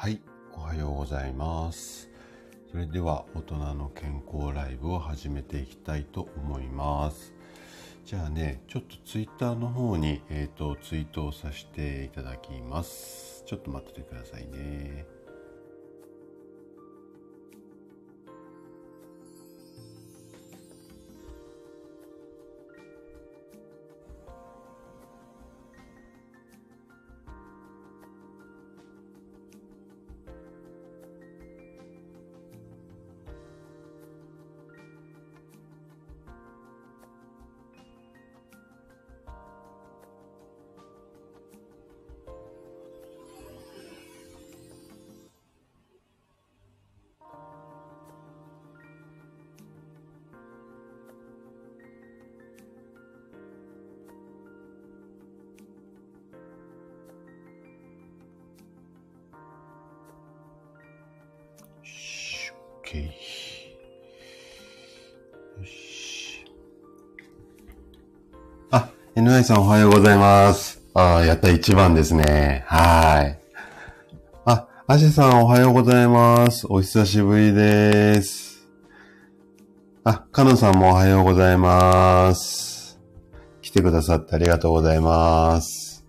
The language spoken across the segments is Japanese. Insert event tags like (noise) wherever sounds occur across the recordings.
はい、おはようございます。それでは大人の健康ライブを始めていきたいと思います。じゃあね、ちょっとツイッターの方に、えー、とツイートをさせていただきます。ちょっと待っててくださいね。NI さんおはようございます。ああ、やった一番ですね。はい。あ、アシさんおはようございます。お久しぶりです。あ、カノさんもおはようございます。来てくださってありがとうございます。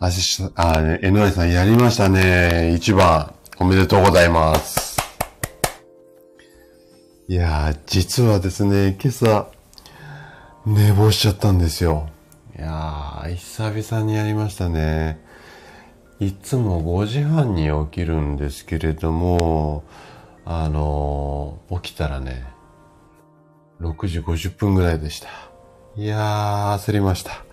アシさん、あ、ね、NI さんやりましたね。一番。おめでとうございます。いやー、実はですね、今朝、寝坊しちゃったんですよ。いやー、久々にやりましたね。いつも5時半に起きるんですけれども、あのー起きたらね、6時50分ぐらいでした。いやー、焦りました。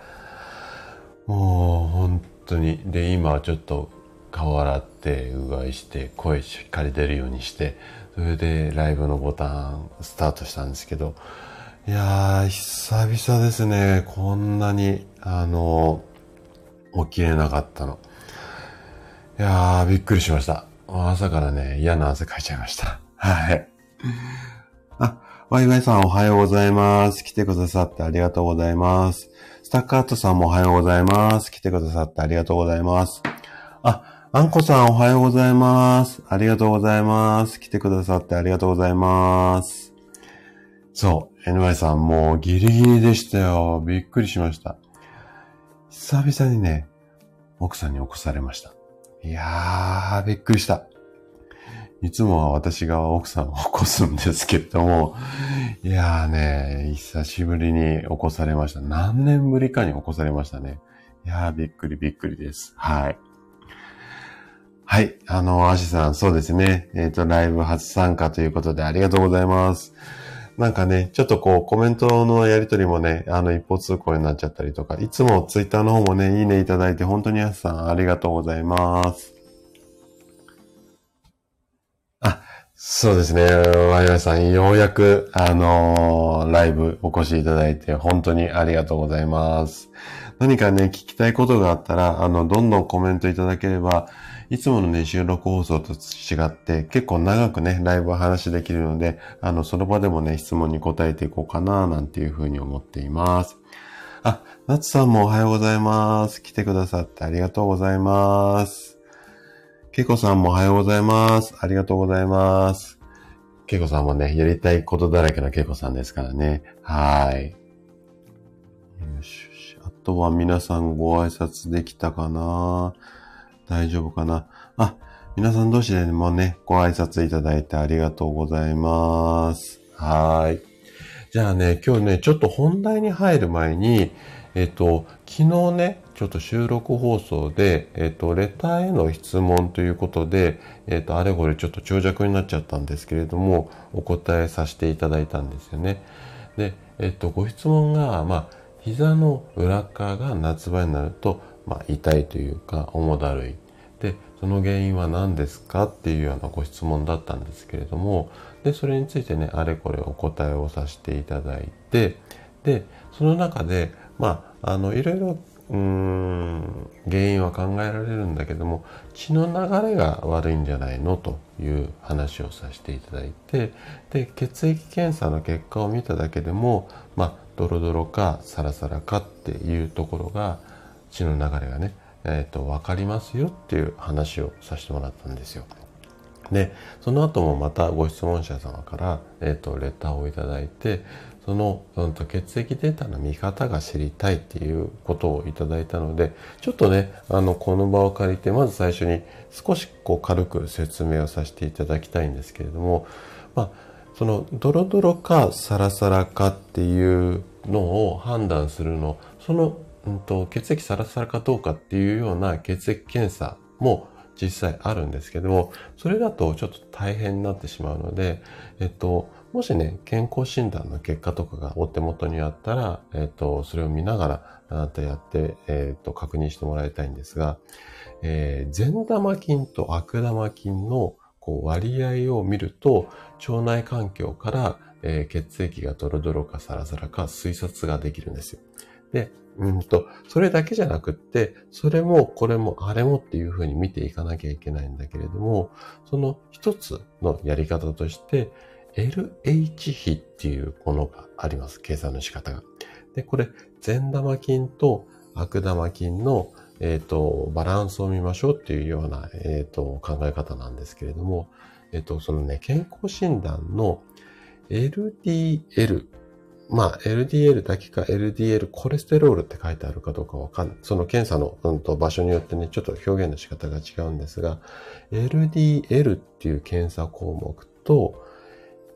もう、本当に。で、今はちょっと顔洗って、うがいして、声しっかり出るようにして、それでライブのボタンスタートしたんですけど、いやー、久々ですね。こんなに、あの、起きれなかったの。いやー、びっくりしました。朝からね、嫌な汗かいちゃいました。はい。あ、ワイワイさんおはようございます。来てくださってありがとうございます。スタッカートさんもおはようございます。来てくださってありがとうございます。あ、あんこさんおはようございます。ありがとうございます。来てくださってありがとうございます。そう、NY さんもうギリギリでしたよ。びっくりしました。久々にね、奥さんに起こされました。いやー、びっくりした。いつもは私が奥さんを起こすんですけれども、いやーね、久しぶりに起こされました。何年ぶりかに起こされましたね。いやー、びっくりびっくりです。はい。はい。あの、アシさん、そうですね。えっ、と、ライブ初参加ということでありがとうございます。なんかね、ちょっとこう、コメントのやりとりもね、あの、一方通行になっちゃったりとか、いつもツイッターの方もね、いいねいただいて、本当にアシさん、ありがとうございます。あ、そうですね。ワイワイさん、ようやく、あのーライブお越しいただいて、本当にありがとうございます。何かね、聞きたいことがあったら、あの、どんどんコメントいただければ、いつものね、収録放送と違って、結構長くね、ライブは話できるので、あの、その場でもね、質問に答えていこうかな、なんていうふうに思っています。あ、ナツさんもおはようございます。来てくださってありがとうございます。ケコさんもおはようございます。ありがとうございます。ケコさんもね、やりたいことだらけのケコさんですからね。はい。よしよし。あとは皆さんご挨拶できたかな大丈夫かな？あ、皆さん同士でもね、ご挨拶いただいてありがとうございます。はい。じゃあね、今日ね、ちょっと本題に入る前に、えっと、昨日ね、ちょっと収録放送で、えっと、レターへの質問ということで、えっと、あれこれちょっと長尺になっちゃったんですけれども、お答えさせていただいたんですよね。で、えっと、ご質問が、まあ、膝の裏側が夏場になると、まあ、痛いというか、重だるい。で、その原因は何ですか？っていうようなご質問だったんですけれども、で、それについてね、あれこれお答えをさせていただいて、で、その中で、まあ、あの、いろいろ、うん、原因は考えられるんだけども、血の流れが悪いんじゃないの？という話をさせていただいて、で、血液検査の結果を見ただけでも、まあ、ドロドロかサラサラかっていうところが、血の流れがね、えっ、と、わかりますよっていう話をさせてもらったんですよ。で、その後もまたご質問者様から、えっ、と、レターをいただいて、その、うん、と血液データの見方が知りたいっていうことをいただいたので、ちょっとね、あの、この場を借りて、まず最初に少しこう軽く説明をさせていただきたいんですけれども、まあ、その、ドロドロかサラサラかっていうのを判断するの、その、うんと、血液サラサラかどうかっていうような血液検査も実際あるんですけども、それだとちょっと大変になってしまうので、えっと、もしね、健康診断の結果とかがお手元にあったら、えっ、と、それを見ながら、あなたやって、えっ、と、確認してもらいたいんですが、えー、善玉菌と悪玉菌のこう割合を見ると、腸内環境から、えー、血液がドロドロかサラサラか推察ができるんですよ。で、うんと、それだけじゃなくって、それもこれもあれもっていうふうに見ていかなきゃいけないんだけれども、その一つのやり方として、LH 比っていうものがあります。計算の仕方が。で、これ、善玉菌と悪玉菌の、えっ、ー、と、バランスを見ましょうっていうような、えっ、ー、と、考え方なんですけれども、えっ、ー、と、そのね、健康診断の LDL、まあ、LDL だけか LDL コレステロールって書いてあるかどうかわかんない。その検査の、うん、と場所によってね、ちょっと表現の仕方が違うんですが、LDL っていう検査項目と、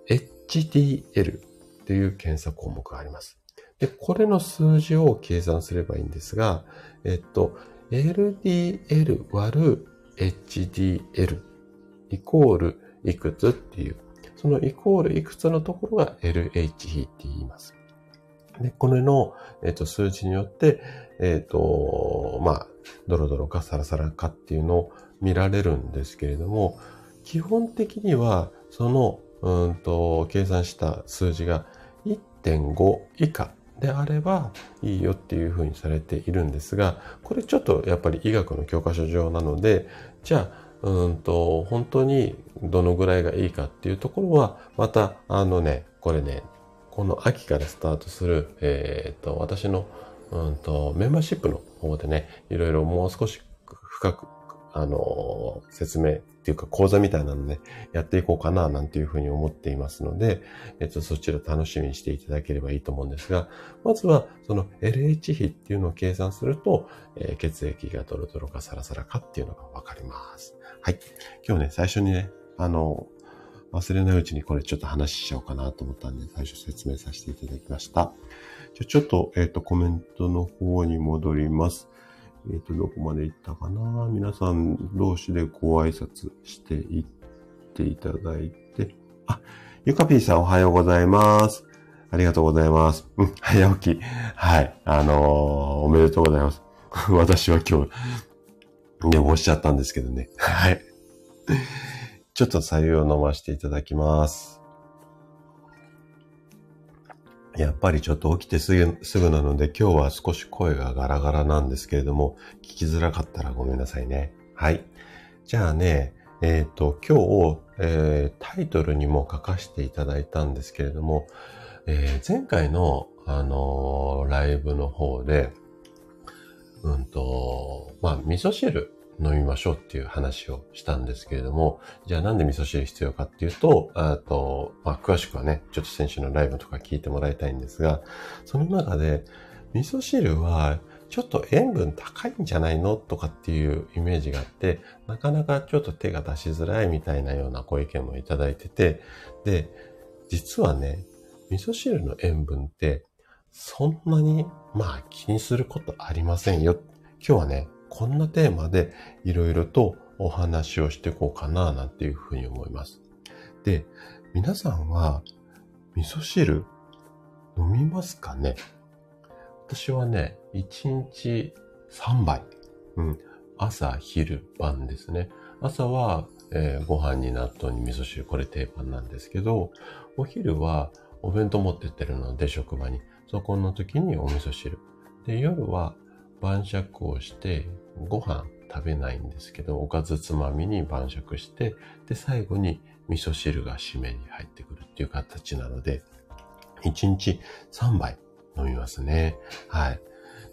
HDL という検査項目があります。で、これの数字を計算すればいいんですが、えっと、LDL 割る HDL イコールいくつっていう、そのイコールいくつのところが LH 比って言います。で、これの、えっと、数値によって、えっと、まあ、ドロドロかサラサラかっていうのを見られるんですけれども、基本的には、そのうんと、計算した数字が1.5以下であればいいよっていうふうにされているんですが、これちょっとやっぱり医学の教科書上なので、じゃあ、うんと、本当にどのぐらいがいいかっていうところは、また、あのね、これね、この秋からスタートする、えっ、と、私の、うんと、メンバーシップの方でね、いろいろもう少し深くあの、説明っていうか講座みたいなのね、やっていこうかな、なんていうふうに思っていますので、えっと、そちら楽しみにしていただければいいと思うんですが、まずは、その LH 比っていうのを計算すると、えー、血液がドロドロかサラサラかっていうのがわかります。はい。今日ね、最初にね、あの、忘れないうちにこれちょっと話しちゃおうかなと思ったんで、最初説明させていただきました。じゃちょっと、えっ、ー、と、コメントの方に戻ります。えっ、ー、と、どこまで行ったかな？皆さん同士でご挨拶していっていただいて。あ、ゆかぴーさんおはようございます。ありがとうございます。うん、早起き。はい。あのー、おめでとうございます。(laughs) 私は今日、寝坊しちゃったんですけどね。(laughs) はい。ちょっと左右を飲ませていただきます。やっぱりちょっと起きてすぐすぐなので今日は少し声がガラガラなんですけれども、聞きづらかったらごめんなさいね。はい。じゃあね、えっ、ー、と、今日、えー、タイトルにも書かせていただいたんですけれども、えー、前回の、あのライブの方で、うんと、まあ、味噌汁飲みましょうっていう話をしたんですけれども、じゃあなんで味噌汁必要かっていうと、あと、まあ、詳しくはね、ちょっと先週のライブとか聞いてもらいたいんですが、その中で、味噌汁はちょっと塩分高いんじゃないのとかっていうイメージがあって、なかなかちょっと手が出しづらいみたいなようなご意見もいただいてて、で、実はね、味噌汁の塩分ってそんなにまあ気にすることありませんよ。今日はね、こんなテーマでいろいろとお話をしていこうかななんていうふうに思います。で、皆さんは味噌汁飲みますかね？私はね、1日3杯。うん。朝、昼、晩ですね。朝は、えー、ご飯に納豆に味噌汁、これ定番なんですけど、お昼はお弁当持ってってるので、職場に。そこの時にお味噌汁。で、夜は晩酌をして、ご飯食べないんですけど、おかずつまみに晩酌して、で、最後に味噌汁が締めに入ってくるっていう形なので、1日3杯飲みますね。はい。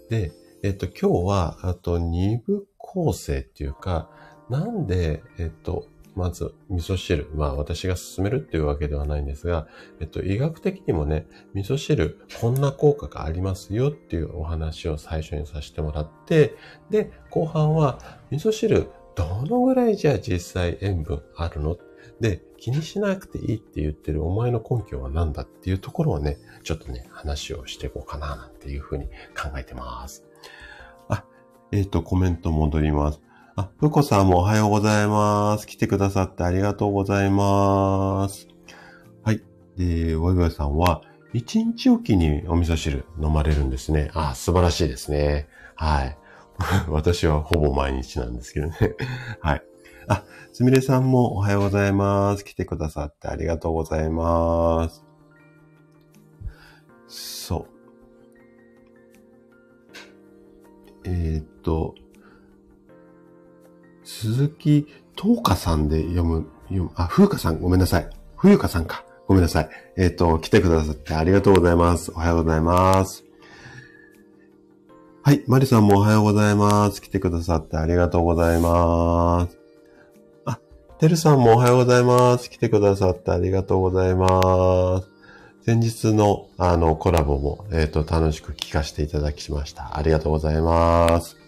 で、えっと、今日は、あと2部構成っていうか、なんで、えっと、まず、味噌汁。まあ、私が勧めるっていうわけではないんですが、えっと、医学的にもね、味噌汁、こんな効果がありますよっていうお話を最初にさせてもらって、で、後半は、味噌汁、どのぐらいじゃあ実際塩分あるの？で、気にしなくていいって言ってるお前の根拠は何だっていうところをね、ちょっとね、話をしていこうかな、なんていうふうに考えてます。あ、えっ、ー、と、コメント戻ります。あ、ふこさんもおはようございます。来てくださってありがとうございます。はい。で、わいわいさんは、一日おきにお味噌汁飲まれるんですね。あ、素晴らしいですね。はい。(laughs) 私はほぼ毎日なんですけどね。(laughs) はい。あ、すみれさんもおはようございます。来てくださってありがとうございます。そう。えー、っと、鈴木東花さんで読む、読む、あ、風花さん、ごめんなさい。冬香さんか。ごめんなさい。えっ、ー、と、来てくださってありがとうございます。おはようございます。はい。マリさんもおはようございます。来てくださってありがとうございます。あ、てるさんもおはようございます。来てくださってありがとうございます。先日のあのコラボも、えっ、ー、と、楽しく聞かせていただきました。ありがとうございます。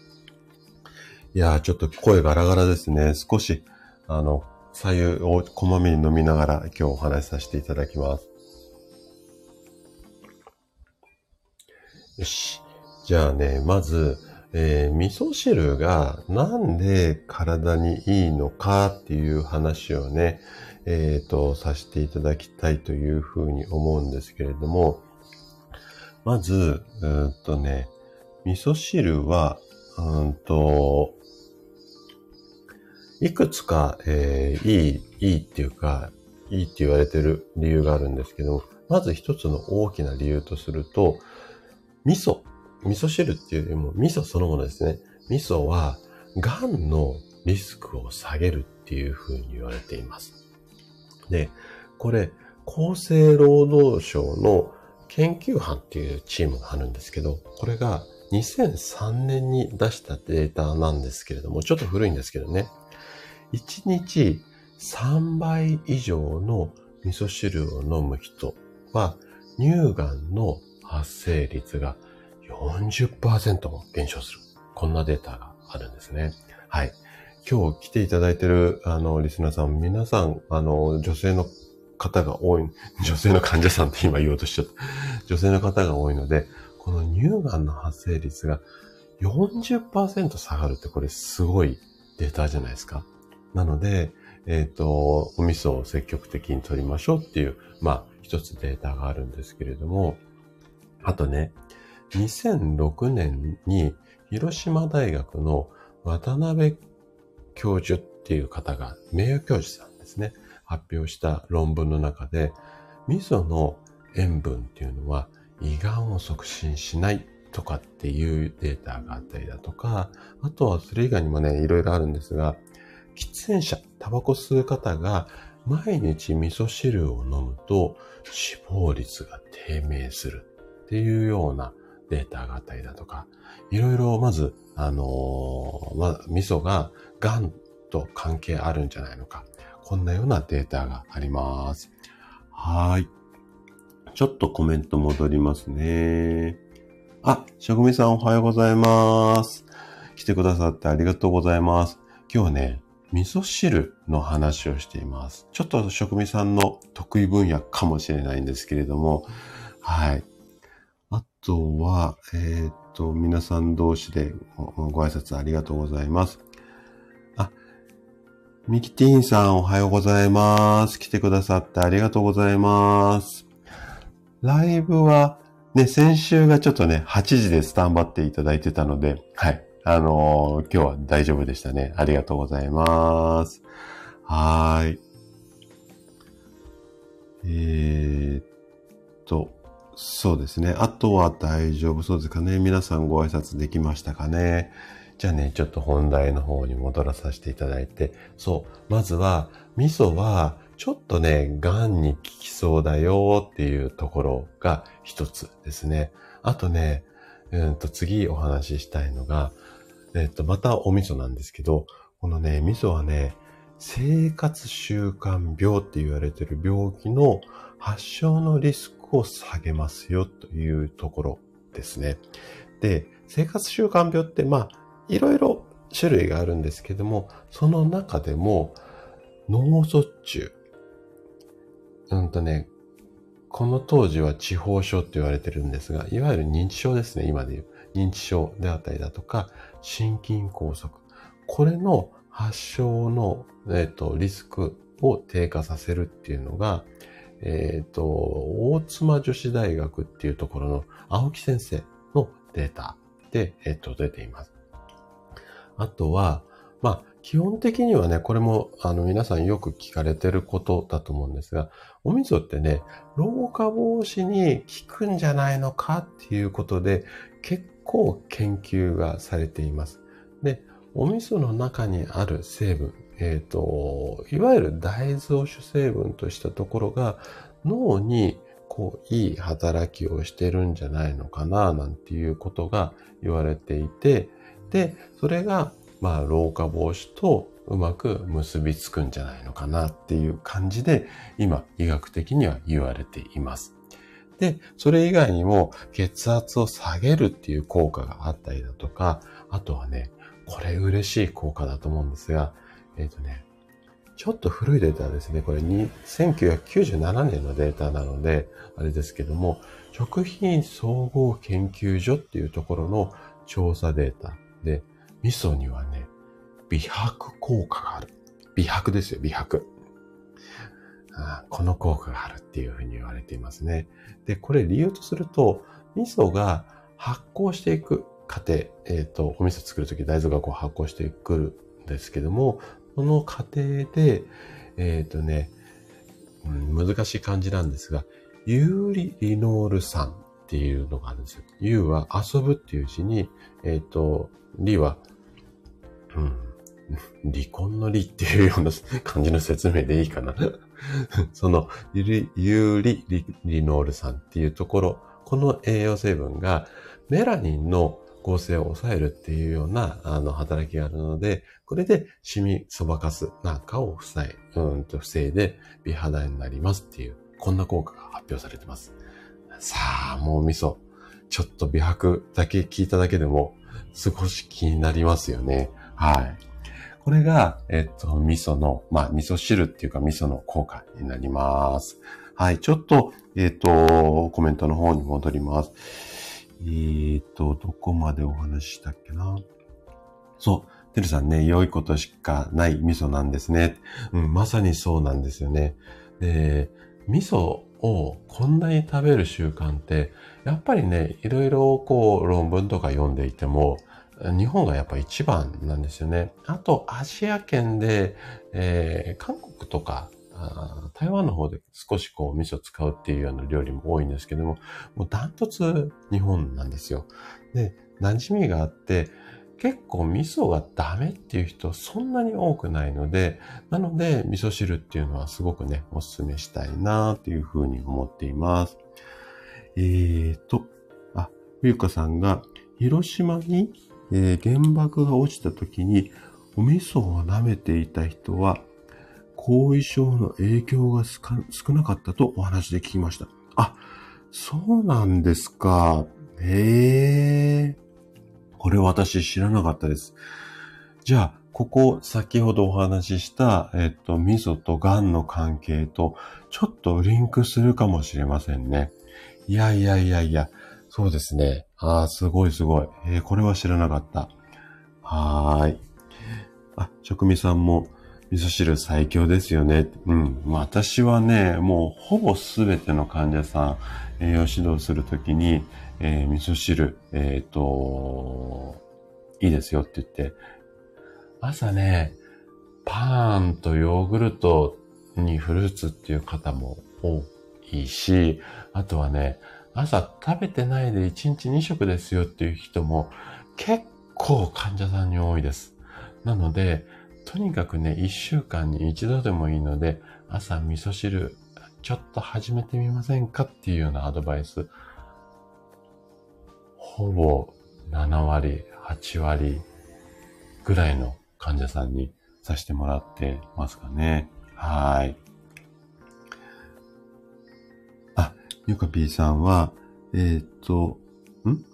いやー、ちょっと声ガラガラですね。少し、あの、左右をこまめに飲みながら今日お話しさせていただきます。よし。じゃあね、まず、えー、味噌汁がなんで体にいいのかっていう話をね、えっ、ー、と、させていただきたいというふうに思うんですけれども、まず、うんとね、味噌汁は、うんと、いくつか、えー、いい、いいっていうか、いいって言われてる理由があるんですけど、まず一つの大きな理由とすると、味噌。味噌汁っていうよりも味噌そのものですね。味噌は、癌のリスクを下げるっていうふうに言われています。で、これ、厚生労働省の研究班っていうチームがあるんですけど、これが2003年に出したデータなんですけれども、ちょっと古いんですけどね。1日3倍以上の味噌汁を飲む人は乳がんの発生率が40%も減少する。こんなデータがあるんですね。はい。今日来ていただいている、あの、リスナーさん、皆さん、あの、女性の方が多い、女性の患者さんって今言おうとしちゃった。女性の方が多いので、この乳がんの発生率が40%下がるってこれすごいデータじゃないですか。なので、えっ、ー、と、お味噌を積極的に取りましょうっていう、まあ、一つデータがあるんですけれども、あとね、2006年に広島大学の渡辺教授っていう方が、名誉教授さんですね、発表した論文の中で、味噌の塩分っていうのは胃がんを促進しないとかっていうデータがあったりだとか、あとはそれ以外にもね、いろいろあるんですが、喫煙者、タバコ吸う方が毎日味噌汁を飲むと死亡率が低迷するっていうようなデータがあったりだとか、いろいろまず、あのー、ま味噌が癌と関係あるんじゃないのか。こんなようなデータがあります。はい。ちょっとコメント戻りますね。あ、職人さんおはようございます。来てくださってありがとうございます。今日はね、味噌汁の話をしています。ちょっと職味さんの得意分野かもしれないんですけれども、はい。あとは、えっ、と、皆さん同士でご挨拶ありがとうございます。あ、ミキティーンさんおはようございます。来てくださってありがとうございます。ライブは、ね、先週がちょっとね、8時でスタンバっていただいてたので、はい。あのー、今日は大丈夫でしたね。ありがとうございます。はーい。えー、っと、そうですね。あとは大丈夫そうですかね。皆さんご挨拶できましたかね。じゃあね、ちょっと本題の方に戻らさせていただいて。そう。まずは、味噌は、ちょっとね、癌に効きそうだよっていうところが一つですね。あとね、えー、と、次お話ししたいのが、えっ、と、またお味噌なんですけど、このね、味噌はね、生活習慣病って言われてる病気の発症のリスクを下げますよというところですね。で、生活習慣病って、まあ、いろいろ種類があるんですけども、その中でも、脳卒中。うんとね、この当時は地方症って言われてるんですが、いわゆる認知症ですね、今で言う。認知症であったりだとか、心筋梗塞。これの発症の、えっ、ー、と、リスクを低下させるっていうのが、えっ、ー、と、大妻女子大学っていうところの青木先生のデータで、えっ、ー、と、出ています。あとは、まあ、基本的にはね、これも、あの、皆さんよく聞かれてることだと思うんですが、お味噌ってね、老化防止に効くんじゃないのかっていうことで、結構研究がされています。で、お味噌の中にある成分、えっ、ー、と、いわゆる大豆を主成分としたところが脳にこういい働きをしてるんじゃないのかななんていうことが言われていて、で、それがまあ老化防止とうまく結びつくんじゃないのかなっていう感じで今医学的には言われています。で、それ以外にも血圧を下げるっていう効果があったりだとか、あとはね、これ嬉しい効果だと思うんですが、えっ、ー、とね、ちょっと古いデータですね。これに1997年のデータなので、あれですけども、食品総合研究所っていうところの調査データで、味噌にはね、美白効果がある。美白ですよ、美白。この効果があるっていうふうに言われていますね。で、これ理由とすると、味噌が発酵していく過程、えっ、ー、と、お味噌作るとき大豆がこう発酵してくるんですけども、その過程で、えっ、ー、とね、うん、難しい漢字なんですが、ユーリリノール酸っていうのがあるんですよ。ユーは遊ぶっていう字に、えっ、ー、と、リは、うん、離婚の離っていうような感じの説明でいいかな。(laughs) そのユーリリノール酸っていうところ、この栄養成分がメラニンの合成を抑えるっていうような、あの、働きがあるので、これでシミ、そばかすなんかを防い、うんと防いで美肌になりますっていう、こんな効果が発表されてます。さあ、もう味噌。ちょっと美白だけ聞いただけでも少し気になりますよね。はい。これが、えっと、味噌の、まあ、味噌汁っていうか味噌の効果になります。はい。ちょっと、えっと、コメントの方に戻ります。え、っと、どこまでお話ししたっけな？そう。てるさんね、良いことしかない味噌なんですね。うん、まさにそうなんですよね。で、味噌をこんなに食べる習慣って、やっぱりね、いろいろこう論文とか読んでいても、日本がやっぱ一番なんですよね。あと、アジア圏で、えー、韓国とか台湾の方で少しこう味噌使うっていうような料理も多いんですけども、もうダントツ日本なんですよ。で、馴染みがあって、結構味噌がダメっていう人そんなに多くないので、なので味噌汁っていうのはすごくね、お勧めしたいなっていうふうに思っています。えーと、あ、ゆうかさんが広島に、えー、原爆が落ちた時にお味噌を舐めていた人は後遺症の影響が少なかったとお話で聞きました。あ、そうなんですか。へえ。これ私知らなかったです。じゃあ、ここ先ほどお話しした、えっと、味噌と癌の関係とちょっとリンクするかもしれませんね。いやいやいやいや、そうですね。ああ、すごいすごい。えー、これは知らなかった。はーい。あ、職味さんも、味噌汁最強ですよね。うん。私はね、もうほぼすべての患者さん、栄養指導するときに、えー、味噌汁、えっ、ー、と、いいですよって言って、朝ね、パーンとヨーグルトにフルーツっていう方も多いし、あとはね、朝食べてないで1日2食ですよっていう人も結構患者さんに多いです。なので、とにかくね、一週間に一度でもいいので、朝味噌汁、ちょっと始めてみませんかっていうようなアドバイス。ほぼ7割、8割ぐらいの患者さんにさせてもらってますかね。はい。ゆかぴーさんは、えっ、と、ん？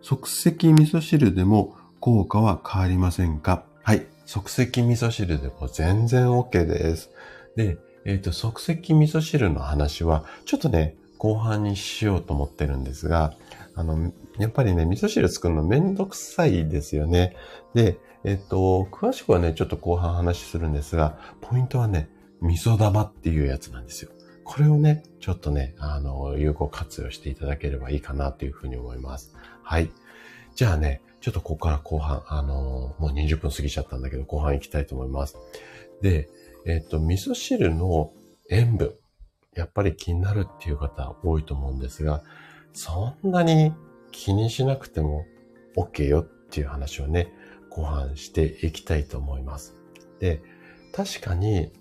即席味噌汁でも効果は変わりませんか？はい。即席味噌汁でも全然 OK です。で、えっ、と、即席味噌汁の話は、ちょっとね、後半にしようと思ってるんですが、あの、やっぱりね、味噌汁作るのめんどくさいですよね。で、えっ、ー、と、詳しくはね、ちょっと後半話するんですが、ポイントはね、味噌玉っていうやつなんですよ。これをね、ちょっとね、あの、有効活用していただければいいかなというふうに思います。はい。じゃあね、ちょっとここから後半、あの、もう20分過ぎちゃったんだけど、後半行きたいと思います。で、えっ、と、味噌汁の塩分、やっぱり気になるっていう方多いと思うんですが、そんなに気にしなくても OK よっていう話をね、後半していきたいと思います。で、確かに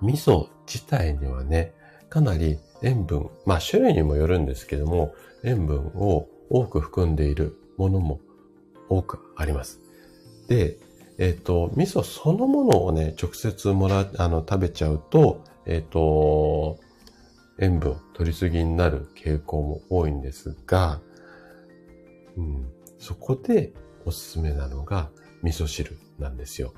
味噌自体にはね、かなり塩分、まあ種類にもよるんですけども、塩分を多く含んでいるものも多くあります。で、えっ、ー、と、味噌そのものをね、直接もら、あの、食べちゃうと、えっ、ー、と、塩分取りすぎになる傾向も多いんですが、うん、そこでおすすめなのが味噌汁なんですよ。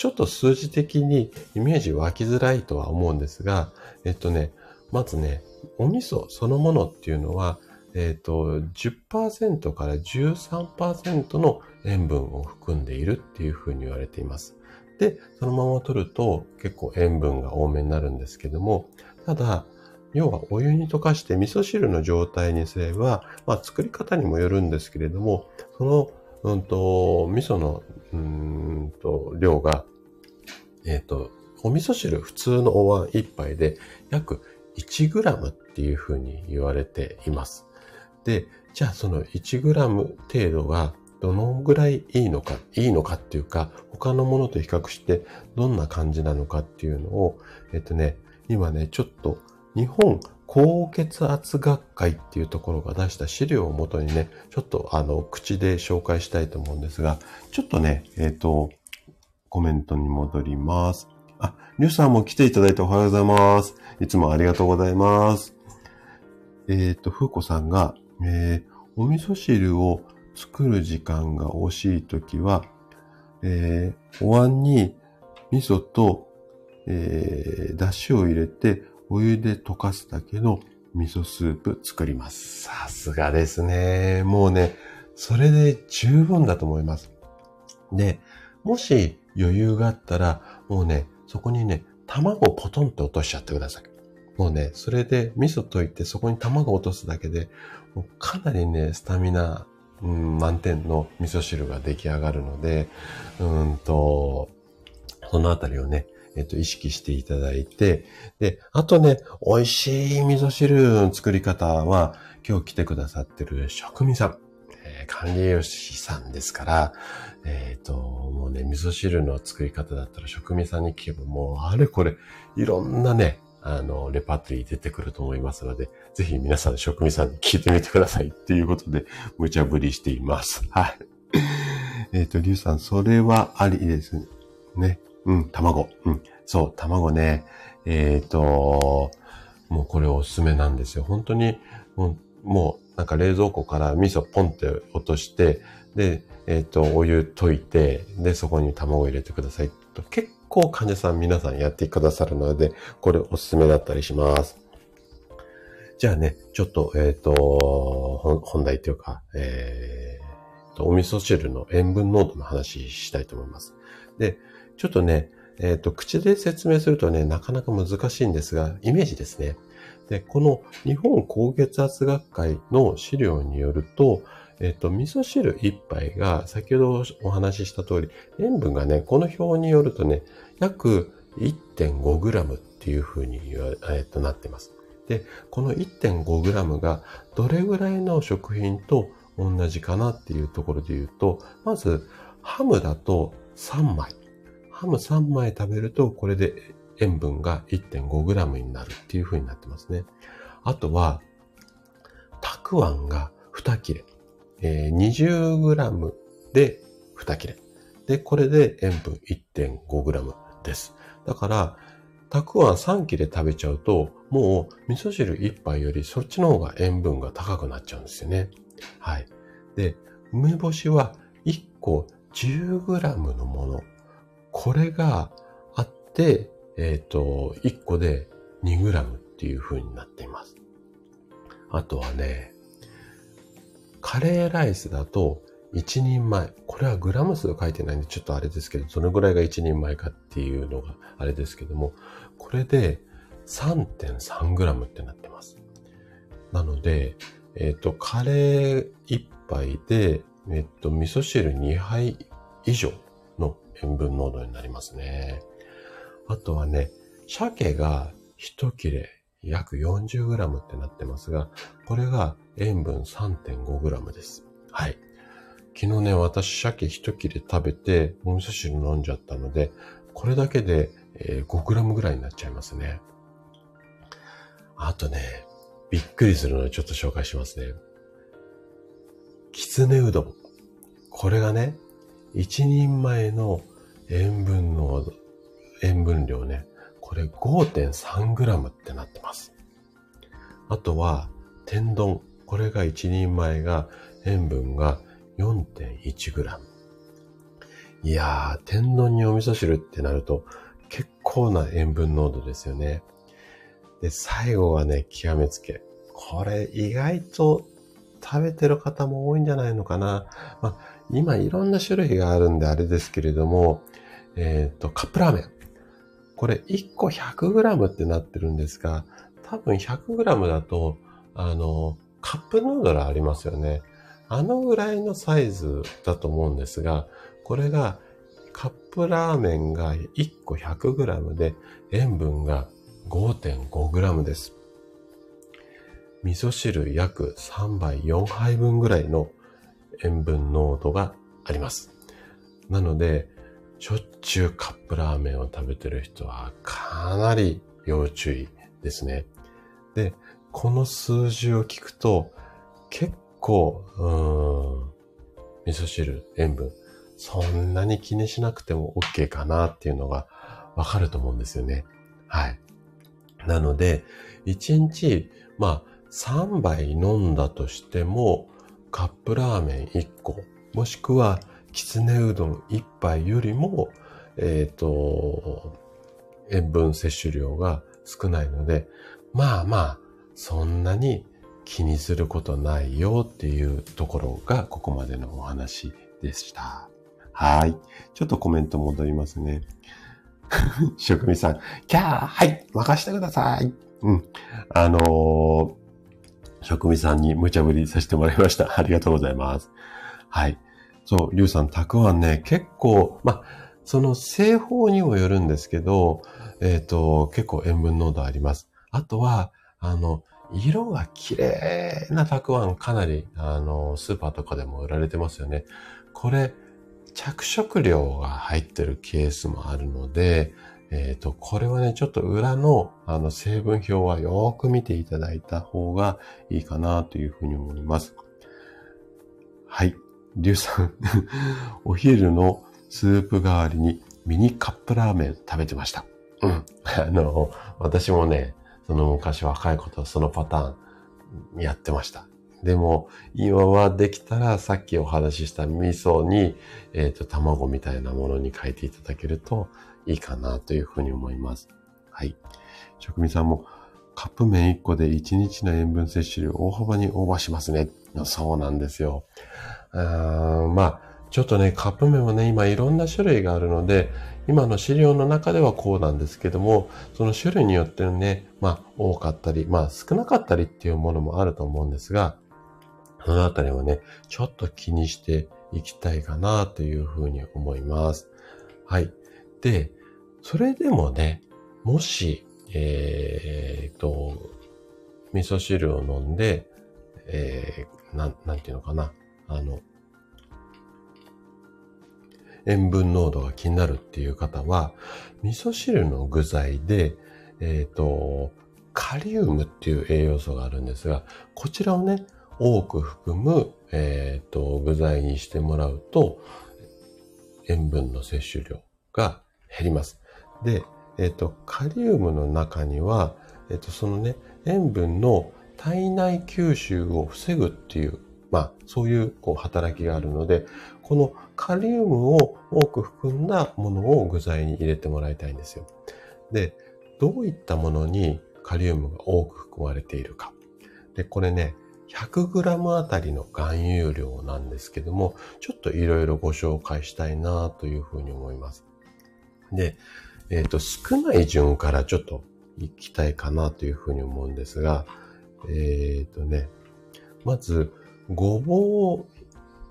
ちょっと数字的にイメージ湧きづらいとは思うんですが、えっとね、まずね、お味噌そのものっていうのは、えっ、と、10%から13%の塩分を含んでいるっていうふうに言われています。で、そのまま取ると結構塩分が多めになるんですけども、ただ、要はお湯に溶かして味噌汁の状態にすれば、まあ作り方にもよるんですけれども、その、うんと、味噌の、うんと、量が、えっ、ー、と、お味噌汁普通のお椀一杯で約 1g っていうふうに言われています。で、じゃあその 1g 程度がどのぐらいいいのか、いいのかっていうか、他のものと比較してどんな感じなのかっていうのを、えっとね、今ね、ちょっと日本高血圧学会っていうところが出した資料をもとにね、ちょっとあの、口で紹介したいと思うんですが、ちょっとね、えっ、と、コメントに戻ります。あ、リュウさんも来ていただいておはようございます。いつもありがとうございます。えっ、ー、と、ふうこさんが、えー、お味噌汁を作る時間が惜しいときは、えー、お椀に味噌と、えー、だしを入れてお湯で溶かすだけの味噌スープ作ります。さすがですね。もうね、それで十分だと思います。で、もし余裕があったら、もうね、そこにね、卵をポトンって落としちゃってください。もうね、それで味噌溶いてそこに卵を落とすだけで、もうかなりね、スタミナ、うん、満点の味噌汁が出来上がるので、うんと、そのあたりをね、えっと、意識していただいて、で、あとね、美味しい味噌汁の作り方は、今日来てくださってる職人さん、えー、管理栄養士さんですから、えっ、ー、と、もうね、味噌汁の作り方だったら職人さんに聞けばもう、あれこれ、いろんなね、あの、レパートリー出てくると思いますので、ぜひ皆さん職人さんに聞いてみてくださいっていうことで、無茶ぶりしています。はい。えっ、と、リュウさん、それはありですね。うん、卵。うん、そう、卵ね。えっ、ー、と、もうこれおすすめなんですよ。本当に、もう、もうなんか冷蔵庫から味噌ポンって落として、で、えっ、ー、と、お湯溶いて、で、そこに卵入れてくださいと。結構患者さん皆さんやってくださるので、これおすすめだったりします。じゃあね、ちょっと、えっ、ー、と、本題というか、えー、と、お味噌汁の塩分濃度の話したいと思います。で、ちょっとね、えっ、ー、と、口で説明するとね、なかなか難しいんですが、イメージですね。で、この日本高血圧学会の資料によると、えっと、味噌汁一杯が、先ほどお話しした通り、塩分がね、この表によるとね、約 1.5g っていう風に、えっと、なってます。で、この 1.5g がどれぐらいの食品と同じかなっていうところで言うと、まず、ハムだと3枚。ハム3枚食べると、これで塩分が 1.5g になるっていう風になってますね。あとは、たくあんが2切れ。えー、20g で2切れ。で、これで塩分 1.5g です。だから、たくあん3切れ食べちゃうと、もう味噌汁1杯よりそっちの方が塩分が高くなっちゃうんですよね。はい。で、梅干しは1個 10g のもの。これがあって、えっ、ー、と、1個で 2g っていう風になっています。あとはね、カレーライスだと1人前。これはグラム数が書いてないんでちょっとあれですけど、どのぐらいが1人前かっていうのがあれですけども、これで 3.3g ってなってます。なので、えっ、ー、と、カレー1杯で、えっ、と、味噌汁2杯以上塩分濃度になりますね。あとはね、鮭が1切れ約 40g ってなってますが、これが塩分 3.5g です。はい。昨日ね、私鮭1切れ食べて、お味噌汁飲んじゃったので、これだけで 5g ぐらいになっちゃいますね。あとね、びっくりするのでちょっと紹介しますね。きつねうどん。これがね、一人前の塩分濃度、塩分量ね、これ 5.3g ってなってます。あとは、天丼。これが一人前が塩分が 4.1g。いやー、天丼にお味噌汁ってなると結構な塩分濃度ですよね。で、最後はね、極めつけ。これ意外と食べてる方も多いんじゃないのかな。まあ、今いろんな種類があるんであれですけれども、えっ、ー、と、カップラーメン。これ1個 100g ってなってるんですが、多分 100g だと、あの、カップヌードルありますよね。あのぐらいのサイズだと思うんですが、これがカップラーメンが1個 100g で塩分が 5.5g です。味噌汁約3杯4杯分ぐらいの塩分濃度があります。なので、しょっちゅうカップラーメンを食べてる人はかなり要注意ですね。で、この数字を聞くと結構、うん、味噌汁、塩分、そんなに気にしなくても OK かなっていうのがわかると思うんですよね。はい。なので、1日、まあ、3杯飲んだとしても、カップラーメン1個、もしくは、きつねうどん1杯よりも、えっ、ー、と、塩分摂取量が少ないので、まあまあ、そんなに気にすることないよっていうところがここまでのお話でした。はい。ちょっとコメント戻りますね。(laughs) 職人さん、キャーはい、任してください。うん。あのー、職人さんに無茶ぶりさせてもらいました。ありがとうございます。はい。そう、リュウさん、たくあんね、結構、ま、その製法にもよるんですけど、えっ、ー、と、結構塩分濃度あります。あとは、あの、色が綺麗なたくあんかなり、あの、スーパーとかでも売られてますよね。これ、着色料が入ってるケースもあるので、えっ、ー、と、これはね、ちょっと裏の、あの、成分表はよーく見ていただいた方がいいかなというふうに思います。はい。リュウさん (laughs) お昼のスープ代わりにミニカップラーメン食べてました。うん。(laughs) あの、私もね、その昔若いことそのパターンやってました。でも、今はできたらさっきお話しした味噌に、えっ、ー、と、卵みたいなものに変えていただけるといいかなというふうに思います。はい。職人さんも、カップ麺1個で1日の塩分摂取量大幅にオーバーしますね。そうなんですよ。あまあ、ちょっとね、カップ麺はね、今いろんな種類があるので、今の資料の中ではこうなんですけども、その種類によってね、まあ多かったり、まあ少なかったりっていうものもあると思うんですが、そのあたりはね、ちょっと気にしていきたいかなというふうに思います。はい。で、それでもね、もし、えー、と、味噌汁を飲んで、えー、なん、なんていうのかな。あの、塩分濃度が気になるっていう方は、味噌汁の具材で、えっ、ー、と、カリウムっていう栄養素があるんですが、こちらをね、多く含む、えっ、と、具材にしてもらうと、塩分の摂取量が減ります。で、えっ、と、カリウムの中には、えっ、と、そのね、塩分の体内吸収を防ぐっていう、まあ、そういうこう働きがあるので、このカリウムを多く含んだものを具材に入れてもらいたいんですよ。で、どういったものにカリウムが多く含まれているか。で、これね、100g あたりの含有量なんですけども、ちょっといろいろご紹介したいなというふうに思います。で、えっ、ー、と、少ない順からちょっと行きたいかなというふうに思うんですが、えっ、ー、とね、まず、ごぼう、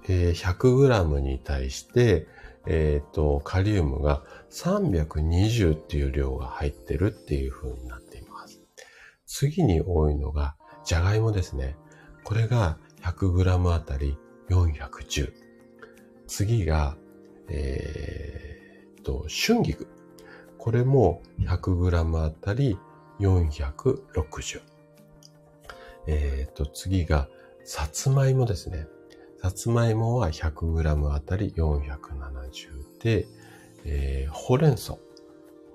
えー、100g に対して、えっ、ー、と、カリウムが320っていう量が入ってるっていう風になっています。次に多いのが、じゃがいもですね。これが 100g あたり410。次が、えー、と、春菊。これも 100g あたり460。えっ、と、次が、さつまいもですね。さつまいもは 100g あたり470で、えー、ほうれん草。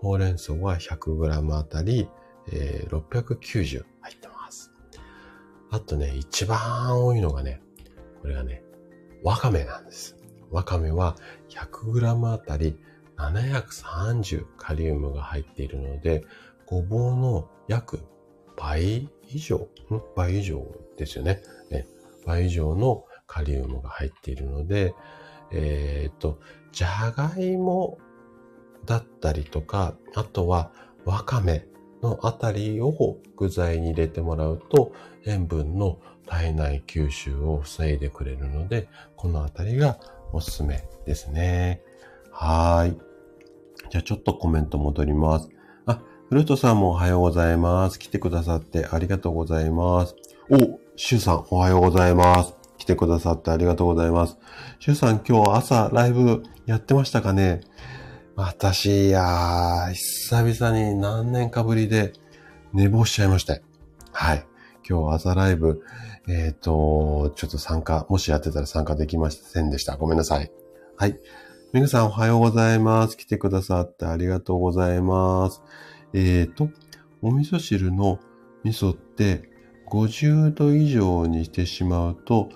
ほうれん草は 100g あたり、えー、690入ってます。あとね、一番多いのがね、これがね、わかめなんです。わかめは 100g あたり730カリウムが入っているので、ごぼうの約倍以上、倍以上ですよね。倍以上のカリウムが入っているので、えっ、ー、と、じゃがいもだったりとか、あとはわかめのあたりを具材に入れてもらうと、塩分の体内吸収を防いでくれるので、このあたりがおすすめですね。はい。じゃあちょっとコメント戻ります。あ、フルトさんもおはようございます。来てくださってありがとうございます。お、シュウさんおはようございます。来てくださってありがとうございます。シュウさん今日朝ライブやってましたかね？私、いやー、久々に何年かぶりで寝坊しちゃいまして。はい。今日朝ライブ、えっ、ー、と、ちょっと参加、もしやってたら参加できませんでした。ごめんなさい。はい。めぐさんおはようございます。来てくださってありがとうございます。えっ、ー、と、お味噌汁の味噌って50度以上にしてしまうと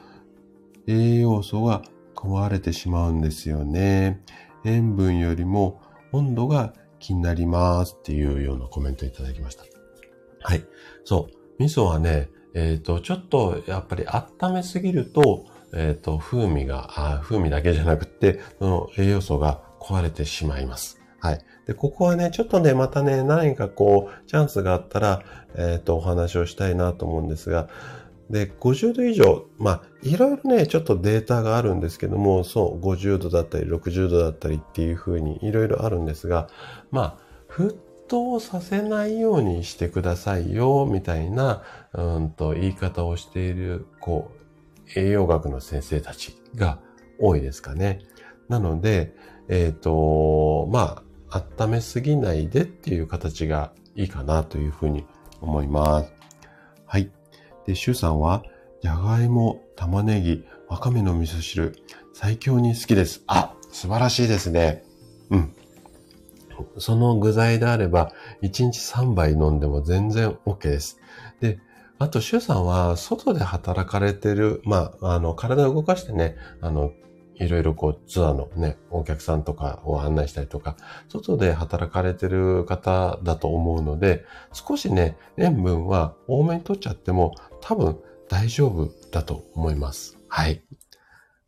栄養素が壊れてしまうんですよね。塩分よりも温度が気になりますっていうようなコメントいただきました。はい。そう。味噌はね、えっ、ー、と、ちょっとやっぱり温めすぎると、えっ、ー、と、風味があ、風味だけじゃなくて、その栄養素が壊れてしまいます。はい。で、ここはね、ちょっとね、またね、何かこう、チャンスがあったら、えっ、ー、と、お話をしたいなと思うんですが、で、50度以上、まあ、いろいろね、ちょっとデータがあるんですけども、そう、50度だったり、60度だったりっていうふうにいろいろあるんですが、まあ、沸騰させないようにしてくださいよ、みたいな、うんと、言い方をしている、こう、栄養学の先生たちが多いですかね。なので、えっ、ー、と、まあ、温めすぎないでっていう形がいいかなというふうに思います。はい。で、シュウさんは、じゃがいも、玉ねぎ、わかめの味噌汁、最強に好きです。あ、素晴らしいですね。うん。その具材であれば、1日3杯飲んでも全然 OK です。で、あと、シュウさんは、外で働かれてる、まあ、あの、体を動かしてね、あの、いろいろこうツアーのね、お客さんとかを案内したりとか、外で働かれてる方だと思うので、少しね、塩分は多めに取っちゃっても多分大丈夫だと思います。はい。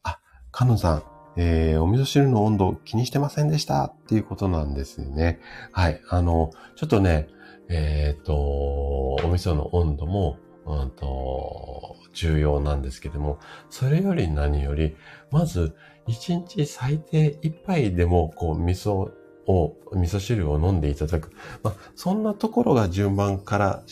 あ、かのさん、えー、お味噌汁の温度気にしてませんでした？っていうことなんですね。はい。あの、ちょっとね、えっ、ー、と、お味噌の温度も、うんと、重要なんですけども、それより何より、まず、一日最低一杯でも、こう、味噌を、味噌汁を飲んでいただく。まあ、そんなところが順番から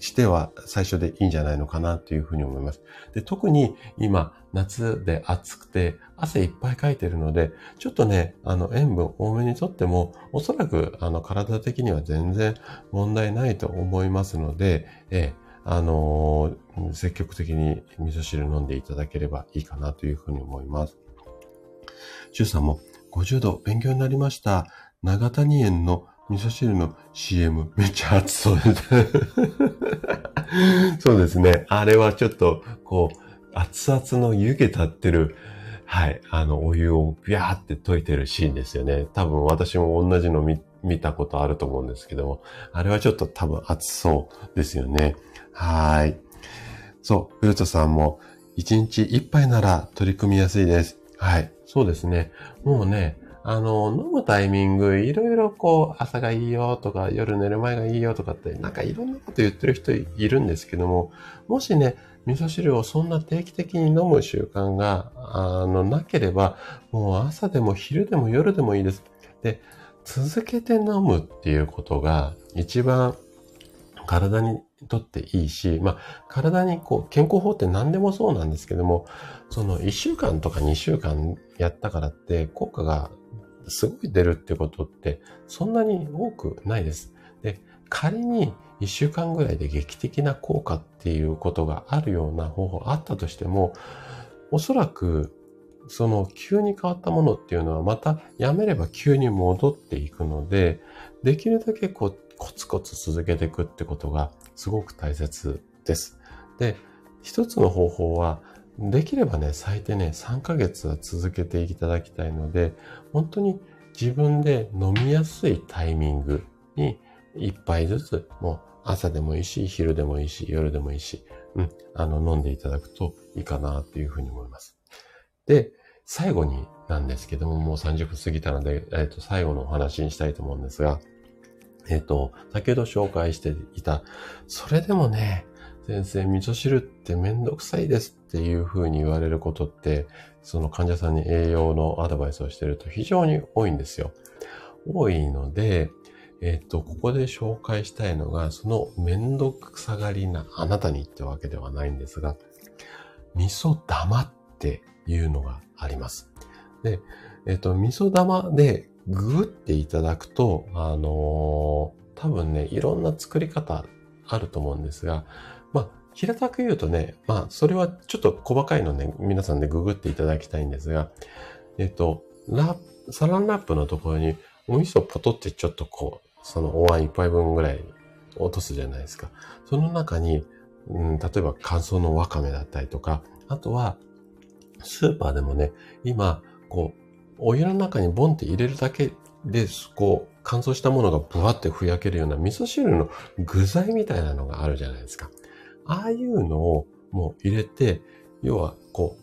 しては最初でいいんじゃないのかなというふうに思います。で特に今、夏で暑くて汗いっぱいかいてるので、ちょっとね、あの塩分多めにとっても、おそらくあの体的には全然問題ないと思いますので、えあのー、積極的に味噌汁飲んでいただければいいかなというふうに思います。シュさんも50度勉強になりました。長谷園の味噌汁の CM めっちゃ熱そうです。(laughs) そうですね。あれはちょっと、こう、熱々の湯気立ってる、はい、あの、お湯をビャーって溶いてるシーンですよね。多分私も同じの見、見たことあると思うんですけども、あれはちょっと多分熱そうですよね。はい。そう、ふるとさんも、1日1杯なら取り組みやすいです。はい。そうですね。もうね、あの、飲むタイミング、いろいろこう、朝がいいよとか、夜寝る前がいいよとかって、なんかいろんなこと言ってる人いるんですけども、もしね、味噌汁をそんな定期的に飲む習慣が、あの、なければ、もう朝でも昼でも夜でもいいです。で、続けて飲むっていうことが、一番体にとっていいし、まあ、体にこう、健康法って何でもそうなんですけども、その1週間とか2週間やったからって効果がすごい出るってことってそんなに多くないです。で、仮に1週間ぐらいで劇的な効果っていうことがあるような方法あったとしても、おそらくその急に変わったものっていうのはまたやめれば急に戻っていくので、できるだけこうコツコツ続けていくってことがすごく大切です。で、一つの方法はできればね、最低ね、3ヶ月は続けていただきたいので、本当に自分で飲みやすいタイミングに一杯ずつ、もう朝でもいいし、昼でもいいし、夜でもいいし、うん、あの、飲んでいただくといいかなというふうに思います。で、最後になんですけども、もう30分過ぎたので、えっ、と、最後のお話にしたいと思うんですが、えっ、と、先ほど紹介していた、それでもね、先生、味噌汁ってめんどくさいですっていうふうに言われることって、その患者さんに栄養のアドバイスをしてると非常に多いんですよ。多いので、えっ、と、ここで紹介したいのが、そのめんどくさがりなあなたにってわけではないんですが、味噌玉っていうのがあります。で、えっ、と、味噌玉でググっていただくと、あのー、多分ね、いろんな作り方あると思うんですが、まあ、平たく言うとね、まあ、それはちょっと細かいのね、皆さんでググっていただきたいんですが、えっと、ラサランラップのところにお味噌ポトってちょっとこう、そのお椀一杯分ぐらい落とすじゃないですか。その中に、うん、例えば乾燥のわかめだったりとか、あとは、スーパーでもね、今、こう、お湯の中にボンって入れるだけで、こう、乾燥したものがブワってふやけるような味噌汁の具材みたいなのがあるじゃないですか。ああいうのをもう入れて、要はこ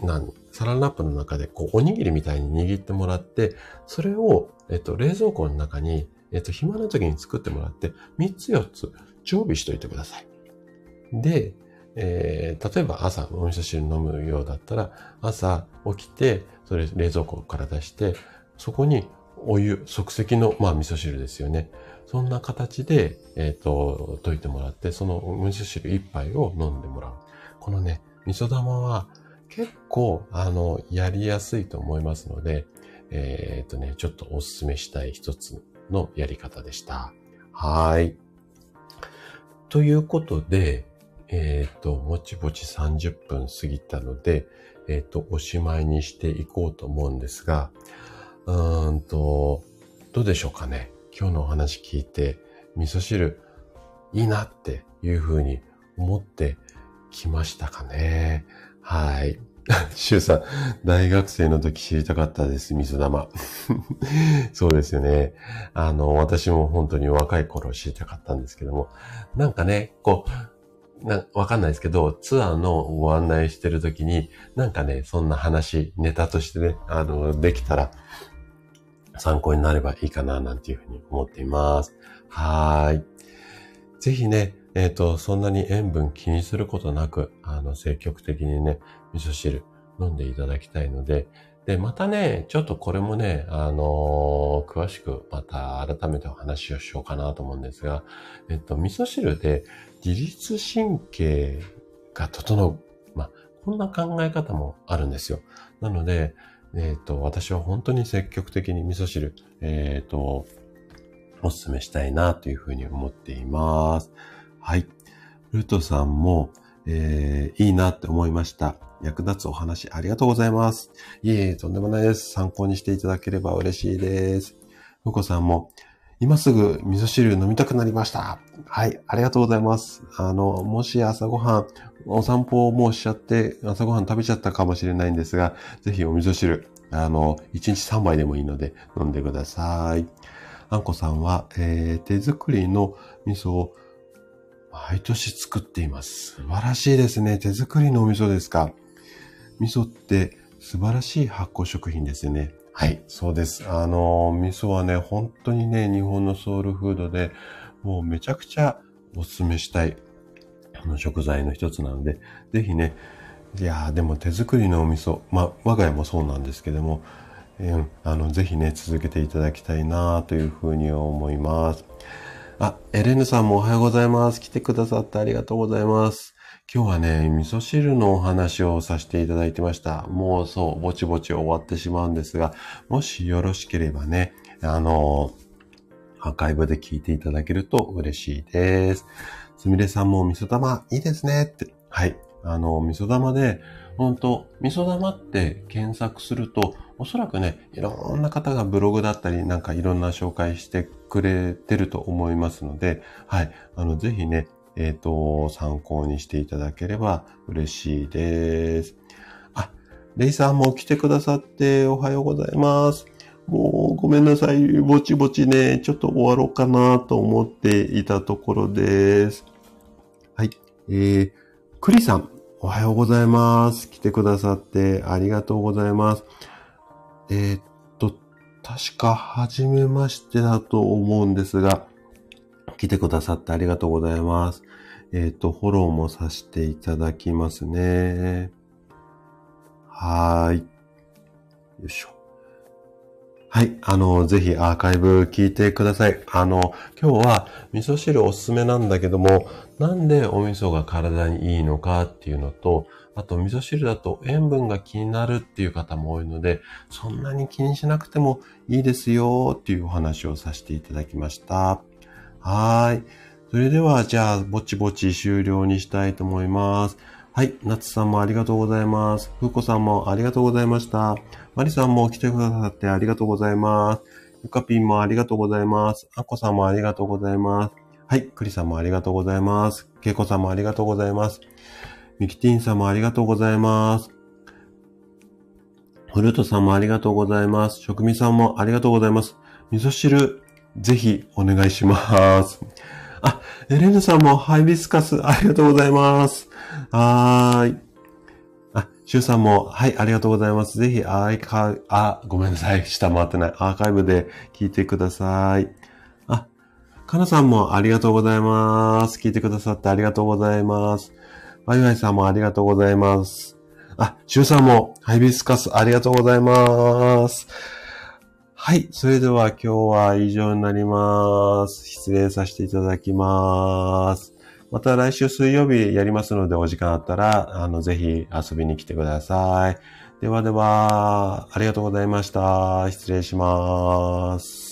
う、何サランラップの中でこうおにぎりみたいに握ってもらって、それを、えっと、冷蔵庫の中に、えっと、暇な時に作ってもらって、3つ4つ常備しといてください。で、えー、例えば朝お味噌汁飲むようだったら、朝起きて、それ冷蔵庫から出して、そこにお湯、即席の、まあ、味噌汁ですよね。そんな形で、えっ、ー、と、溶いてもらって、そのお味噌汁一杯を飲んでもらう。このね、味噌玉は結構、あの、やりやすいと思いますので、えっ、ー、とね、ちょっとお勧めしたい一つのやり方でした。はい。ということで、えっ、ー、と、ぼちぼち30分過ぎたので、えっ、と、おしまいにしていこうと思うんですが、うーんと、どうでしょうかね。今日のお話聞いて、味噌汁いいなっていうふうに思ってきましたかね。はい。(laughs) シュウさん、大学生の時知りたかったです、味噌玉。(laughs) そうですよね。あの、私も本当に若い頃知りたかったんですけども、なんかね、こう、な、わかんないですけど、ツアーのご案内してる時に、なんかね、そんな話、ネタとしてね、あの、できたら、参考になればいいかな、なんていうふうに思っています。はーい。ぜひね、えっ、ー、と、そんなに塩分気にすることなく、あの、積極的にね、味噌汁飲んでいただきたいので、で、またね、ちょっとこれもね、あのー、詳しくまた改めてお話をしようかなと思うんですが、えっと、味噌汁で自律神経が整う。まあ、こんな考え方もあるんですよ。なので、えっ、と、私は本当に積極的に味噌汁、えっ、と、お勧めしたいなというふうに思っています。はい。ルートさんも、えー、いいなって思いました。役立つお話ありがとうございます。いえいえ、とんでもないです。参考にしていただければ嬉しいです。ふこさんも、今すぐ味噌汁飲みたくなりました。はい、ありがとうございます。あの、もし朝ごはん、お散歩をもうしちゃって、朝ごはん食べちゃったかもしれないんですが、ぜひお味噌汁、あの、1日3杯でもいいので飲んでください。あんこさんは、えー、手作りの味噌を毎年作っています。素晴らしいですね。手作りのお味噌ですか。味噌って素晴らしい発酵食品ですよね。はい、そうです。あの、味噌はね、本当にね、日本のソウルフードで、もうめちゃくちゃお勧めしたい、あの食材の一つなので、ぜひね、いやでも手作りのお味噌、まあ、我が家もそうなんですけども、えー、あの、ぜひね、続けていただきたいなというふうに思います。あ、エレンヌさんもおはようございます。来てくださってありがとうございます。今日はね、味噌汁のお話をさせていただいてました。もうそう、ぼちぼち終わってしまうんですが、もしよろしければね、あの、アーカイブで聞いていただけると嬉しいです。すみれさんも味噌玉いいですねって。はい。あの、味噌玉で、本当味噌玉って検索すると、おそらくね、いろんな方がブログだったり、なんかいろんな紹介してくれてると思いますので、はい。あの、ぜひね、えっ、ー、と、参考にしていただければ嬉しいです。あ、レイさんも来てくださっておはようございます。もうごめんなさい。ぼちぼちね、ちょっと終わろうかなと思っていたところです。はい。えー、クリさん、おはようございます。来てくださってありがとうございます。えー、っと、確か、はじめましてだと思うんですが、来てくださってありがとうございます。えっ、ー、と、フォローもさせていただきますね。はーい。よいしょ。はい。あの、ぜひアーカイブ聞いてください。あの、今日は味噌汁おすすめなんだけども、なんでお味噌が体にいいのかっていうのと、あと味噌汁だと塩分が気になるっていう方も多いので、そんなに気にしなくてもいいですよっていうお話をさせていただきました。はい。それでは、じゃあ、ぼちぼち終了にしたいと思います。はい。夏さんもありがとうございます。ふうこさんもありがとうございました。まりさんも来てくださってありがとうございます。ゆかぴんもありがとうございます。あこさんもありがとうございます。はい。くりさんもありがとうございます。けいこさんもありがとうございます。みきてぃんさんもありがとうございます。フルートさんもありがとうございます。食味さんもありがとうございます。味噌汁、ぜひお願いします。あ、エレンヌさんもハイビスカスありがとうございます。はーい。あ、シュウさんも、はい、ありがとうございます。ぜひ、アーカあ、ごめんなさい。下回ってない。アーカイブで聞いてください。あ、かなさんもありがとうございます。聞いてくださってありがとうございます。ワイワイさんもありがとうございます。あ、シュウさんもハイビスカスありがとうございます。はい。それでは今日は以上になります。失礼させていただきます。また来週水曜日やりますのでお時間あったら、あの、ぜひ遊びに来てください。ではでは、ありがとうございました。失礼します。